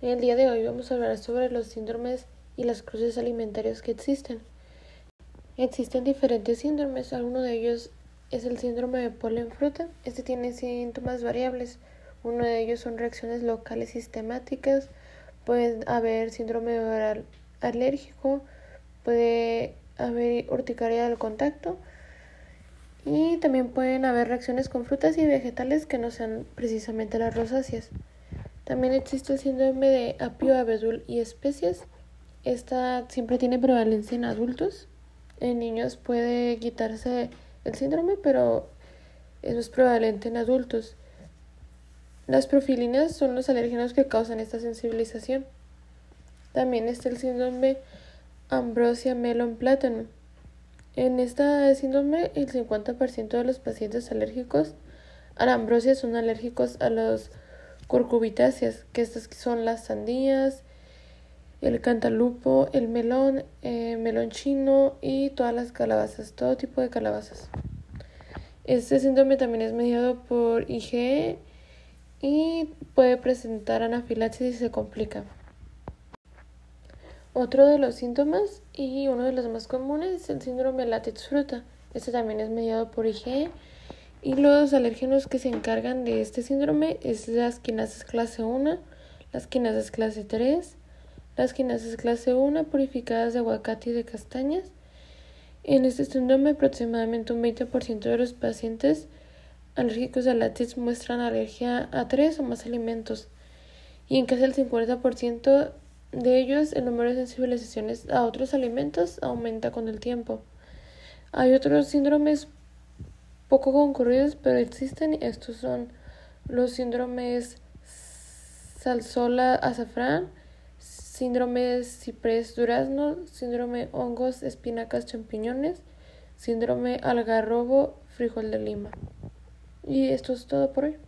En el día de hoy vamos a hablar sobre los síndromes y las cruces alimentarias que existen. Existen diferentes síndromes, alguno de ellos es el síndrome de polen fruta. Este tiene síntomas variables. Uno de ellos son reacciones locales sistemáticas, puede haber síndrome oral alérgico, puede haber urticaria del contacto y también pueden haber reacciones con frutas y vegetales que no sean precisamente las rosáceas. También existe el síndrome de apio, abedul y especies. Esta siempre tiene prevalencia en adultos. En niños puede quitarse el síndrome, pero es prevalente en adultos. Las profilinas son los alérgenos que causan esta sensibilización. También está el síndrome ambrosia melon plátano. En este síndrome, el 50% de los pacientes alérgicos a la ambrosia son alérgicos a los curcubitáceas, que estas son las sandías, el cantalupo, el melón, eh, melón chino y todas las calabazas, todo tipo de calabazas. Este síndrome también es mediado por IgE y puede presentar anafilaxis si se complica. Otro de los síntomas y uno de los más comunes es el síndrome latex fruta. Este también es mediado por IgE y los alérgenos que se encargan de este síndrome es las quinasas clase 1, las quinasas clase 3, las quinasas clase 1 purificadas de aguacate y de castañas. En este síndrome aproximadamente un 20% de los pacientes alérgicos al látex muestran alergia a tres o más alimentos y en casi el 50% de ellos el número de sensibilizaciones a otros alimentos aumenta con el tiempo. Hay otros síndromes poco concurridos, pero existen. Estos son los síndromes salsola azafrán, síndrome ciprés durazno, síndrome hongos espinacas champiñones, síndrome algarrobo frijol de lima. Y esto es todo por hoy.